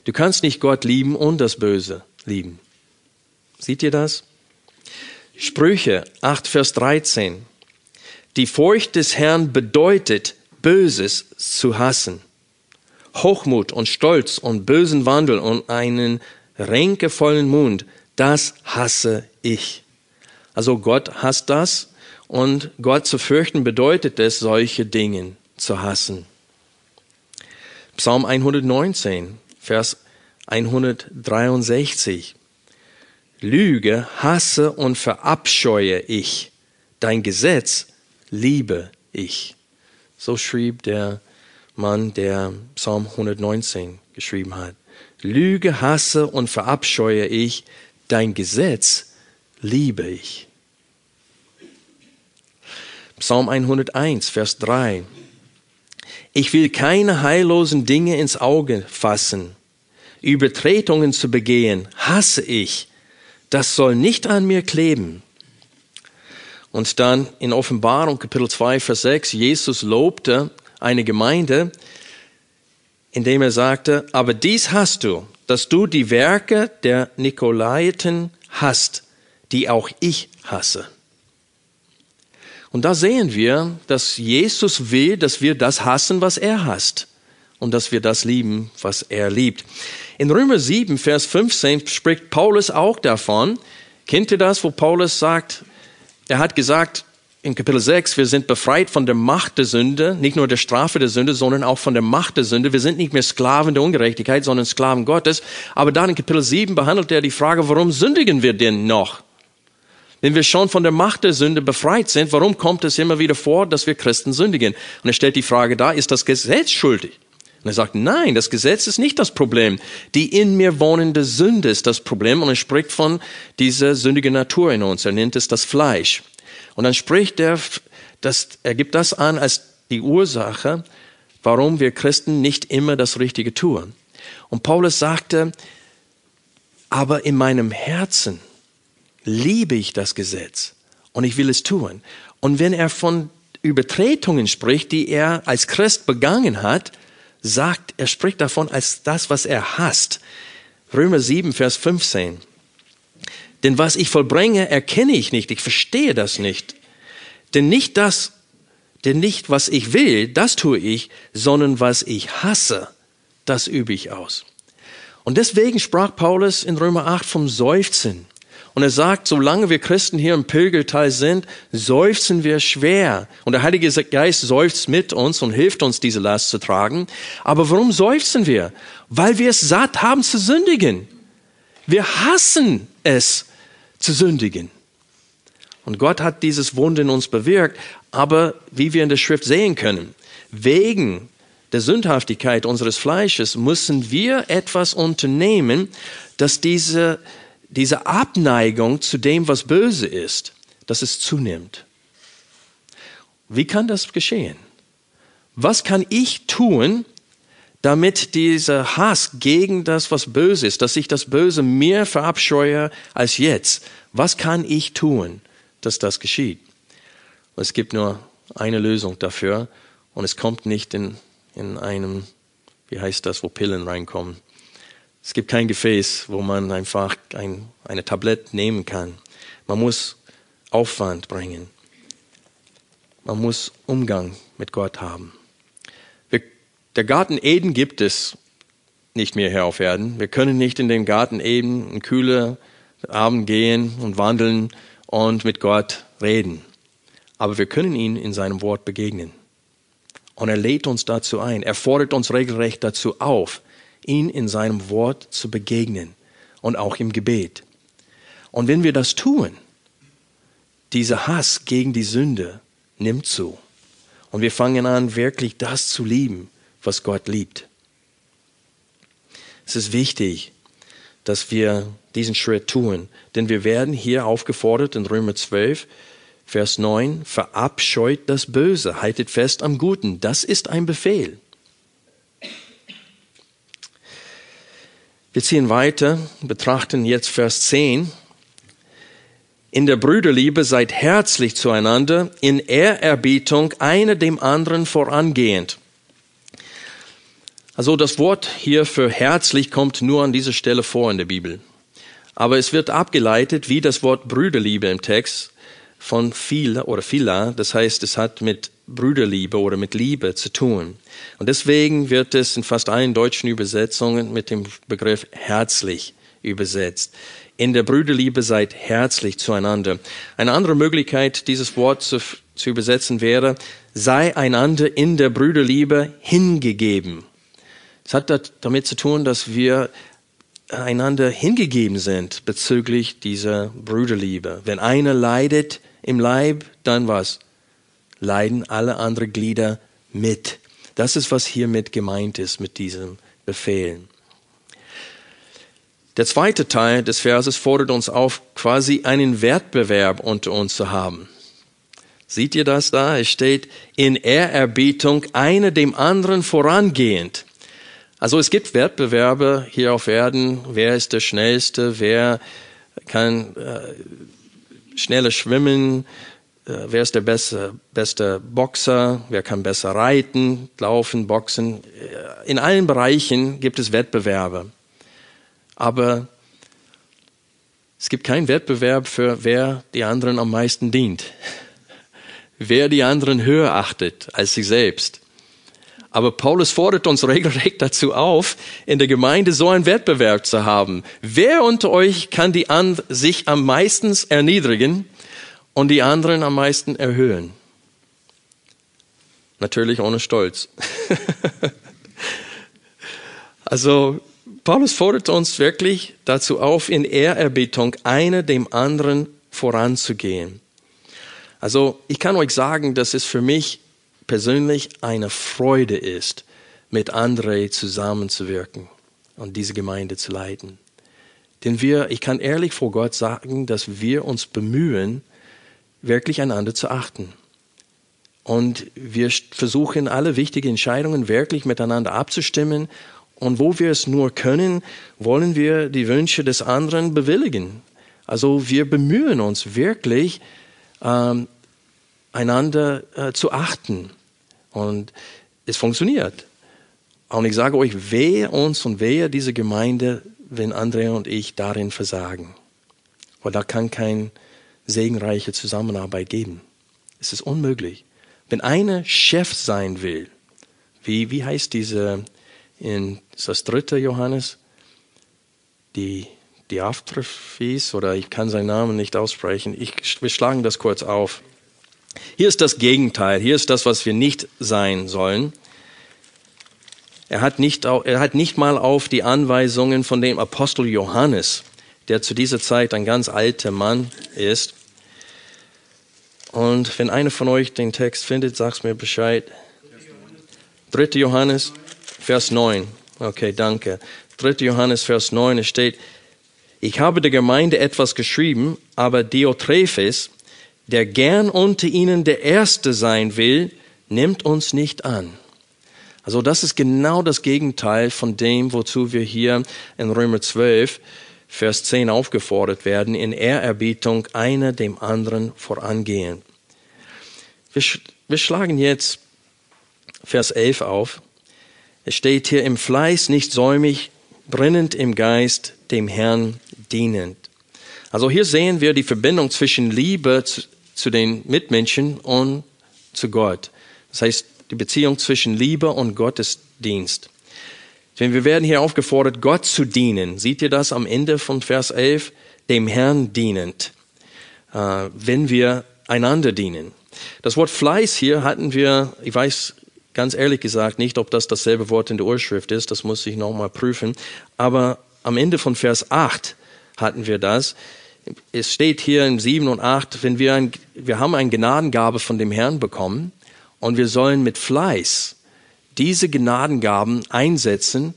Du kannst nicht Gott lieben und das Böse lieben. Seht ihr das? Sprüche 8, Vers 13. Die Furcht des Herrn bedeutet, Böses zu hassen. Hochmut und Stolz und bösen Wandel und einen ränkevollen Mund, das hasse ich. Also Gott hasst das und Gott zu fürchten bedeutet es, solche Dinge zu hassen. Psalm 119. Vers 163. Lüge hasse und verabscheue ich, dein Gesetz liebe ich. So schrieb der Mann, der Psalm 119 geschrieben hat. Lüge hasse und verabscheue ich, dein Gesetz liebe ich. Psalm 101, Vers 3. Ich will keine heillosen Dinge ins Auge fassen. Übertretungen zu begehen, hasse ich. Das soll nicht an mir kleben. Und dann in Offenbarung Kapitel 2, Vers 6, Jesus lobte eine Gemeinde, indem er sagte, aber dies hast du, dass du die Werke der Nikolaiten hast, die auch ich hasse. Und da sehen wir, dass Jesus will, dass wir das hassen, was er hasst. Und dass wir das lieben, was er liebt. In Römer 7, Vers 15 spricht Paulus auch davon. Kennt ihr das, wo Paulus sagt, er hat gesagt in Kapitel 6, wir sind befreit von der Macht der Sünde, nicht nur der Strafe der Sünde, sondern auch von der Macht der Sünde. Wir sind nicht mehr Sklaven der Ungerechtigkeit, sondern Sklaven Gottes. Aber dann in Kapitel 7 behandelt er die Frage, warum sündigen wir denn noch? Wenn wir schon von der Macht der Sünde befreit sind, warum kommt es immer wieder vor, dass wir Christen sündigen? Und er stellt die Frage da, ist das Gesetz schuldig? Und er sagt, nein, das Gesetz ist nicht das Problem. Die in mir wohnende Sünde ist das Problem. Und er spricht von dieser sündigen Natur in uns. Er nennt es das Fleisch. Und dann spricht er, das, er gibt das an als die Ursache, warum wir Christen nicht immer das Richtige tun. Und Paulus sagte, aber in meinem Herzen liebe ich das Gesetz und ich will es tun. Und wenn er von Übertretungen spricht, die er als Christ begangen hat, sagt, er spricht davon als das, was er hasst. Römer 7, Vers 15. Denn was ich vollbringe, erkenne ich nicht, ich verstehe das nicht. Denn nicht das, denn nicht was ich will, das tue ich, sondern was ich hasse, das übe ich aus. Und deswegen sprach Paulus in Römer 8 vom Seufzen. Und er sagt, solange wir Christen hier im Pilgerteil sind, seufzen wir schwer. Und der Heilige Geist seufzt mit uns und hilft uns, diese Last zu tragen. Aber warum seufzen wir? Weil wir es satt haben zu sündigen. Wir hassen es zu sündigen. Und Gott hat dieses Wunder in uns bewirkt. Aber wie wir in der Schrift sehen können, wegen der Sündhaftigkeit unseres Fleisches müssen wir etwas unternehmen, dass diese diese Abneigung zu dem, was böse ist, dass es zunimmt. Wie kann das geschehen? Was kann ich tun, damit dieser Hass gegen das, was böse ist, dass ich das Böse mehr verabscheue als jetzt. Was kann ich tun, dass das geschieht? Es gibt nur eine Lösung dafür und es kommt nicht in, in einem, wie heißt das, wo Pillen reinkommen. Es gibt kein Gefäß, wo man einfach ein, eine Tablette nehmen kann. Man muss Aufwand bringen. Man muss Umgang mit Gott haben. Wir, der Garten Eden gibt es nicht mehr hier auf Erden. Wir können nicht in den Garten Eden einen kühlen Abend gehen und wandeln und mit Gott reden. Aber wir können ihn in seinem Wort begegnen. Und er lädt uns dazu ein. Er fordert uns regelrecht dazu auf, ihn in seinem Wort zu begegnen und auch im Gebet. Und wenn wir das tun, dieser Hass gegen die Sünde nimmt zu. Und wir fangen an, wirklich das zu lieben, was Gott liebt. Es ist wichtig, dass wir diesen Schritt tun, denn wir werden hier aufgefordert in Römer 12, Vers 9, verabscheut das Böse, haltet fest am Guten. Das ist ein Befehl. Wir ziehen weiter, betrachten jetzt Vers 10. In der Brüderliebe seid herzlich zueinander, in Ehrerbietung einer dem anderen vorangehend. Also das Wort hier für herzlich kommt nur an dieser Stelle vor in der Bibel. Aber es wird abgeleitet wie das Wort Brüderliebe im Text von viel oder Phila, das heißt, es hat mit Brüderliebe oder mit Liebe zu tun. Und deswegen wird es in fast allen deutschen Übersetzungen mit dem Begriff herzlich übersetzt. In der Brüderliebe seid herzlich zueinander. Eine andere Möglichkeit, dieses Wort zu, zu übersetzen wäre, sei einander in der Brüderliebe hingegeben. Es hat damit zu tun, dass wir einander hingegeben sind bezüglich dieser Brüderliebe. Wenn einer leidet im Leib, dann was? Leiden alle anderen Glieder mit. Das ist, was hiermit gemeint ist, mit diesem Befehl. Der zweite Teil des Verses fordert uns auf, quasi einen Wettbewerb unter uns zu haben. Seht ihr das da? Es steht in Ehrerbietung einer dem anderen vorangehend. Also es gibt Wettbewerbe hier auf Erden. Wer ist der Schnellste? Wer kann äh, schneller schwimmen? Äh, wer ist der beste, beste Boxer? Wer kann besser reiten, laufen, boxen? Äh, in allen Bereichen gibt es Wettbewerbe. Aber es gibt keinen Wettbewerb für wer die anderen am meisten dient. Wer die anderen höher achtet als sich selbst. Aber Paulus fordert uns regelrecht dazu auf, in der Gemeinde so einen Wettbewerb zu haben. Wer unter euch kann die and sich am meisten erniedrigen und die anderen am meisten erhöhen? Natürlich ohne Stolz. also Paulus fordert uns wirklich dazu auf, in Ehrerbietung einer dem anderen voranzugehen. Also ich kann euch sagen, dass es für mich persönlich eine Freude ist, mit André zusammenzuwirken und diese Gemeinde zu leiten. Denn wir, ich kann ehrlich vor Gott sagen, dass wir uns bemühen, wirklich einander zu achten. Und wir versuchen, alle wichtigen Entscheidungen wirklich miteinander abzustimmen. Und wo wir es nur können, wollen wir die Wünsche des anderen bewilligen. Also wir bemühen uns wirklich, ähm, einander äh, zu achten. Und es funktioniert. Und ich sage euch, wehe uns und wehe diese Gemeinde, wenn Andrea und ich darin versagen. Weil da kann keine segenreiche Zusammenarbeit geben. Es ist unmöglich. Wenn einer Chef sein will, wie, wie heißt diese, in, das dritte Johannes? Die, die Aftrophis, oder ich kann seinen Namen nicht aussprechen. Ich, wir schlagen das kurz auf. Hier ist das Gegenteil. Hier ist das, was wir nicht sein sollen. Er hat nicht, er hat nicht mal auf die Anweisungen von dem Apostel Johannes, der zu dieser Zeit ein ganz alter Mann ist. Und wenn einer von euch den Text findet, sag's mir Bescheid. 3. Johannes, Vers 9. Okay, danke. 3. Johannes, Vers 9, es steht, ich habe der Gemeinde etwas geschrieben, aber Diotrephes, der gern unter ihnen der Erste sein will, nimmt uns nicht an. Also das ist genau das Gegenteil von dem, wozu wir hier in Römer 12, Vers 10 aufgefordert werden, in Ehrerbietung einer dem anderen vorangehen. Wir, wir schlagen jetzt Vers 11 auf. Es steht hier im Fleiß nicht säumig, brennend im Geist, dem Herrn dienend. Also hier sehen wir die Verbindung zwischen Liebe zu, den Mitmenschen und zu Gott. Das heißt, die Beziehung zwischen Liebe und Gottesdienst. Denn wir werden hier aufgefordert, Gott zu dienen. Seht ihr das am Ende von Vers 11? Dem Herrn dienend. Äh, wenn wir einander dienen. Das Wort Fleiß hier hatten wir, ich weiß ganz ehrlich gesagt nicht, ob das dasselbe Wort in der Urschrift ist, das muss ich nochmal prüfen. Aber am Ende von Vers 8 hatten wir das. Es steht hier in 7 und 8, wenn wir, ein, wir haben eine Gnadengabe von dem Herrn bekommen und wir sollen mit Fleiß diese Gnadengaben einsetzen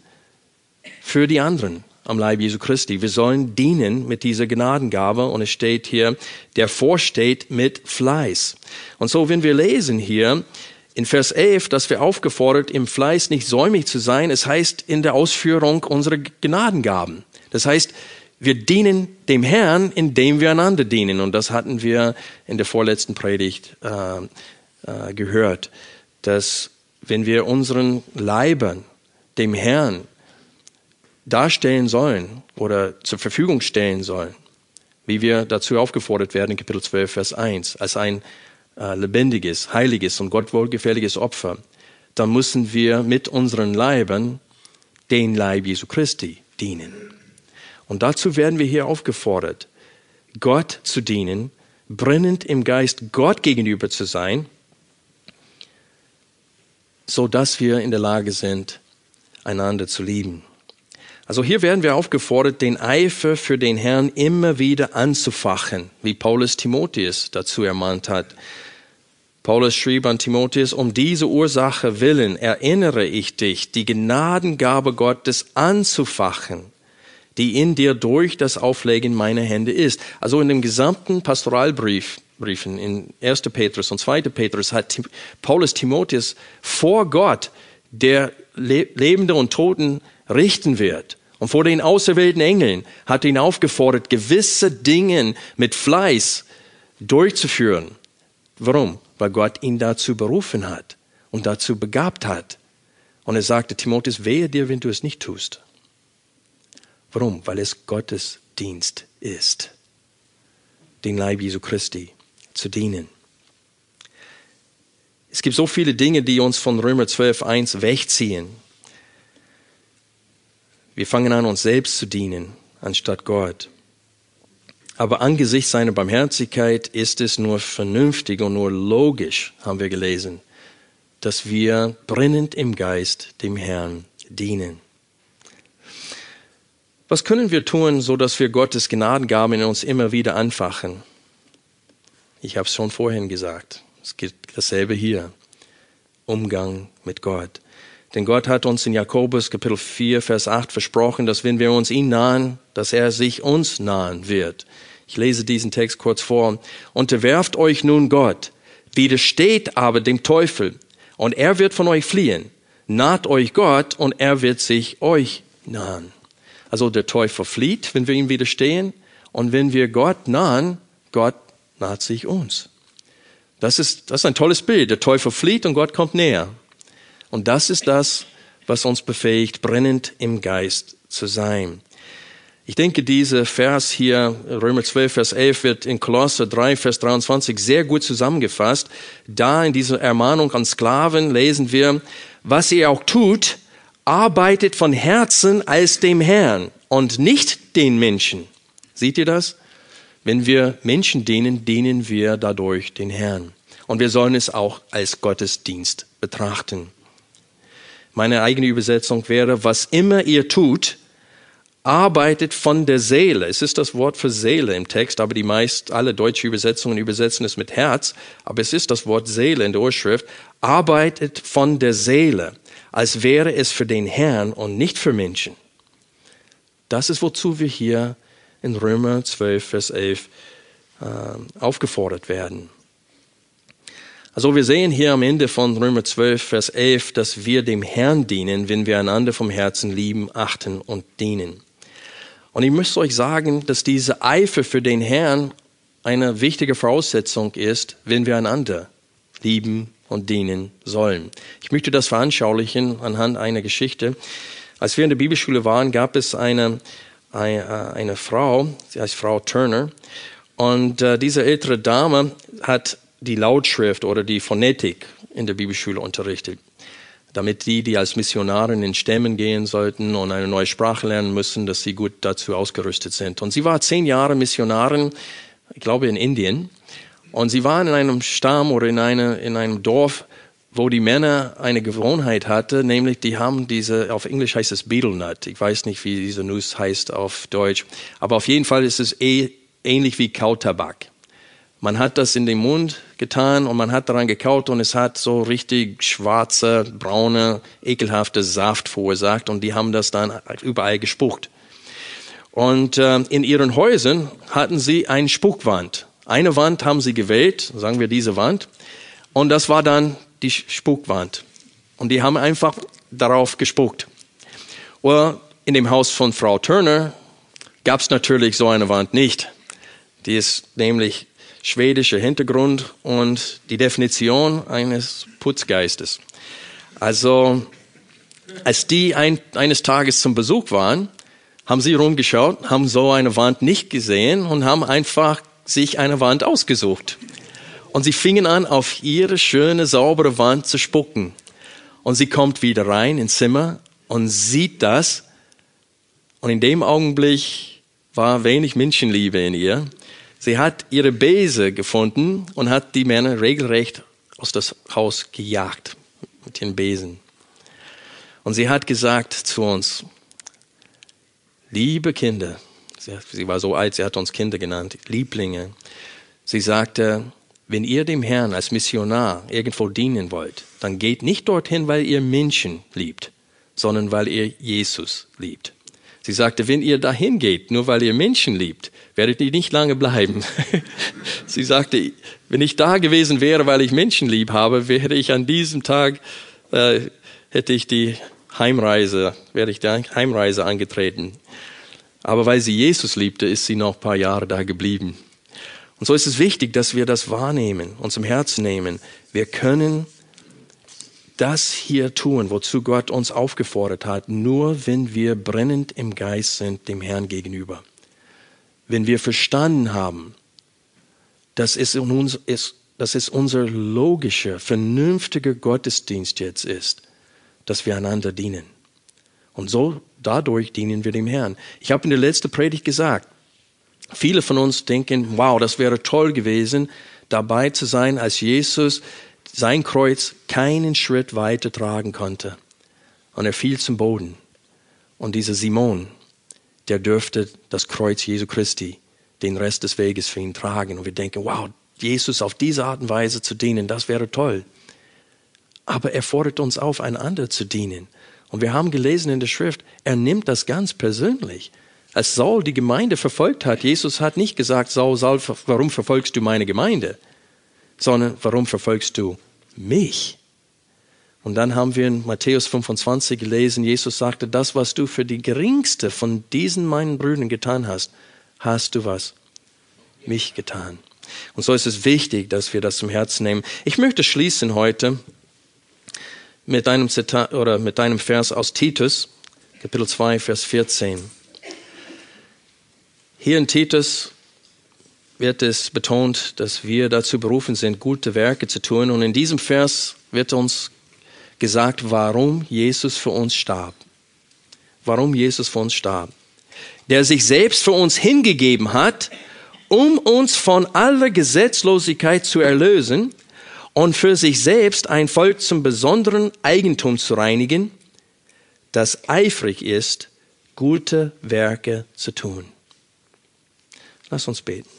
für die anderen am Leib Jesu Christi. Wir sollen dienen mit dieser Gnadengabe und es steht hier, der vorsteht mit Fleiß. Und so, wenn wir lesen hier in Vers 11, dass wir aufgefordert, im Fleiß nicht säumig zu sein, es heißt in der Ausführung unserer Gnadengaben. Das heißt, wir dienen dem Herrn, indem wir einander dienen. Und das hatten wir in der vorletzten Predigt äh, äh, gehört, dass wenn wir unseren Leibern dem Herrn darstellen sollen oder zur Verfügung stellen sollen, wie wir dazu aufgefordert werden in Kapitel 12, Vers 1, als ein äh, lebendiges, heiliges und Gott wohlgefälliges Opfer, dann müssen wir mit unseren Leibern den Leib Jesu Christi dienen. Und dazu werden wir hier aufgefordert, Gott zu dienen, brennend im Geist Gott gegenüber zu sein so dass wir in der Lage sind, einander zu lieben. Also hier werden wir aufgefordert, den Eifer für den Herrn immer wieder anzufachen, wie Paulus Timotheus dazu ermahnt hat. Paulus schrieb an Timotheus, um diese Ursache willen erinnere ich dich, die Gnadengabe Gottes anzufachen, die in dir durch das Auflegen meiner Hände ist. Also in dem gesamten Pastoralbrief Briefen, in 1. Petrus und 2. Petrus hat Paulus Timotheus vor Gott, der Lebende und Toten richten wird, und vor den auserwählten Engeln hat ihn aufgefordert, gewisse Dinge mit Fleiß durchzuführen. Warum? Weil Gott ihn dazu berufen hat und dazu begabt hat. Und er sagte, Timotheus, wehe dir, wenn du es nicht tust. Warum? Weil es Gottes Dienst ist. Den Leib Jesu Christi zu dienen. Es gibt so viele Dinge, die uns von Römer 12.1 wegziehen. Wir fangen an, uns selbst zu dienen, anstatt Gott. Aber angesichts seiner Barmherzigkeit ist es nur vernünftig und nur logisch, haben wir gelesen, dass wir brennend im Geist dem Herrn dienen. Was können wir tun, so dass wir Gottes Gnadengaben in uns immer wieder anfachen? Ich habe es schon vorhin gesagt. Es gilt dasselbe hier. Umgang mit Gott. Denn Gott hat uns in Jakobus Kapitel 4, Vers 8 versprochen, dass wenn wir uns ihn nahen, dass er sich uns nahen wird. Ich lese diesen Text kurz vor. Unterwerft euch nun Gott, widersteht aber dem Teufel, und er wird von euch fliehen. Naht euch Gott, und er wird sich euch nahen. Also der Teufel flieht, wenn wir ihm widerstehen, und wenn wir Gott nahen, Gott naht sich uns. Das ist, das ist ein tolles Bild. Der Teufel flieht und Gott kommt näher. Und das ist das, was uns befähigt, brennend im Geist zu sein. Ich denke, dieser Vers hier, Römer 12, Vers 11, wird in Kolosser 3, Vers 23 sehr gut zusammengefasst. Da in dieser Ermahnung an Sklaven lesen wir, was ihr auch tut, arbeitet von Herzen als dem Herrn und nicht den Menschen. Seht ihr das? Wenn wir Menschen dienen, dienen wir dadurch den Herrn. Und wir sollen es auch als Gottesdienst betrachten. Meine eigene Übersetzung wäre, was immer ihr tut, arbeitet von der Seele. Es ist das Wort für Seele im Text, aber die meist alle deutsche Übersetzungen übersetzen es mit Herz, aber es ist das Wort Seele in der Urschrift. Arbeitet von der Seele, als wäre es für den Herrn und nicht für Menschen. Das ist, wozu wir hier in Römer 12, Vers 11 äh, aufgefordert werden. Also wir sehen hier am Ende von Römer 12, Vers 11, dass wir dem Herrn dienen, wenn wir einander vom Herzen lieben, achten und dienen. Und ich möchte euch sagen, dass diese Eifer für den Herrn eine wichtige Voraussetzung ist, wenn wir einander lieben und dienen sollen. Ich möchte das veranschaulichen anhand einer Geschichte. Als wir in der Bibelschule waren, gab es eine, eine, eine Frau, sie heißt Frau Turner, und äh, diese ältere Dame hat die Lautschrift oder die Phonetik in der Bibelschule unterrichtet damit die, die als Missionarin in Stämmen gehen sollten und eine neue Sprache lernen müssen, dass sie gut dazu ausgerüstet sind. Und sie war zehn Jahre Missionarin, ich glaube in Indien. Und sie war in einem Stamm oder in, eine, in einem Dorf, wo die Männer eine Gewohnheit hatte, nämlich die haben diese, auf Englisch heißt es Beetle Nut. Ich weiß nicht, wie diese Nuss heißt auf Deutsch. Aber auf jeden Fall ist es eh, ähnlich wie Kautabak. Man hat das in den Mund getan und man hat daran gekaut und es hat so richtig schwarze, braune, ekelhafte Saft verursacht und die haben das dann überall gespuckt. Und äh, in ihren Häusern hatten sie eine Spuckwand. Eine Wand haben sie gewählt, sagen wir diese Wand, und das war dann die Spuckwand. Und die haben einfach darauf gespuckt. Well, in dem Haus von Frau Turner gab es natürlich so eine Wand nicht. Die ist nämlich schwedischer Hintergrund und die Definition eines Putzgeistes. Also, als die ein, eines Tages zum Besuch waren, haben sie rumgeschaut, haben so eine Wand nicht gesehen und haben einfach sich eine Wand ausgesucht. Und sie fingen an, auf ihre schöne, saubere Wand zu spucken. Und sie kommt wieder rein ins Zimmer und sieht das. Und in dem Augenblick war wenig Menschenliebe in ihr. Sie hat ihre Bese gefunden und hat die Männer regelrecht aus das Haus gejagt mit ihren Besen. Und sie hat gesagt zu uns, liebe Kinder, sie war so alt, sie hat uns Kinder genannt, Lieblinge. Sie sagte, wenn ihr dem Herrn als Missionar irgendwo dienen wollt, dann geht nicht dorthin, weil ihr Menschen liebt, sondern weil ihr Jesus liebt. Sie sagte, wenn ihr dahin geht, nur weil ihr Menschen liebt, werdet ihr nicht lange bleiben. Sie sagte, wenn ich da gewesen wäre, weil ich Menschen lieb habe, wäre ich an diesem Tag, äh, hätte ich die Heimreise, wäre ich die Heimreise angetreten. Aber weil sie Jesus liebte, ist sie noch ein paar Jahre da geblieben. Und so ist es wichtig, dass wir das wahrnehmen, uns im Herzen nehmen. Wir können das hier tun, wozu Gott uns aufgefordert hat, nur wenn wir brennend im Geist sind dem Herrn gegenüber wenn wir verstanden haben, dass es, uns, ist, dass es unser logischer, vernünftiger Gottesdienst jetzt ist, dass wir einander dienen. Und so dadurch dienen wir dem Herrn. Ich habe in der letzten Predigt gesagt, viele von uns denken, wow, das wäre toll gewesen, dabei zu sein, als Jesus sein Kreuz keinen Schritt weiter tragen konnte. Und er fiel zum Boden. Und dieser Simon, der dürfte das Kreuz Jesu Christi den Rest des Weges für ihn tragen. Und wir denken, wow, Jesus auf diese Art und Weise zu dienen, das wäre toll. Aber er fordert uns auf, einander zu dienen. Und wir haben gelesen in der Schrift, er nimmt das ganz persönlich. Als Saul die Gemeinde verfolgt hat, Jesus hat nicht gesagt, Saul, Saul, warum verfolgst du meine Gemeinde? Sondern, warum verfolgst du mich? Und dann haben wir in Matthäus 25 gelesen, Jesus sagte, das, was du für die geringste von diesen meinen Brüdern getan hast, hast du was? Mich getan. Und so ist es wichtig, dass wir das zum Herzen nehmen. Ich möchte schließen heute mit einem Zitat oder mit einem Vers aus Titus, Kapitel 2, Vers 14. Hier in Titus wird es betont, dass wir dazu berufen sind, gute Werke zu tun. Und in diesem Vers wird uns gesagt, warum Jesus für uns starb. Warum Jesus für uns starb. Der sich selbst für uns hingegeben hat, um uns von aller Gesetzlosigkeit zu erlösen und für sich selbst ein Volk zum besonderen Eigentum zu reinigen, das eifrig ist, gute Werke zu tun. Lass uns beten.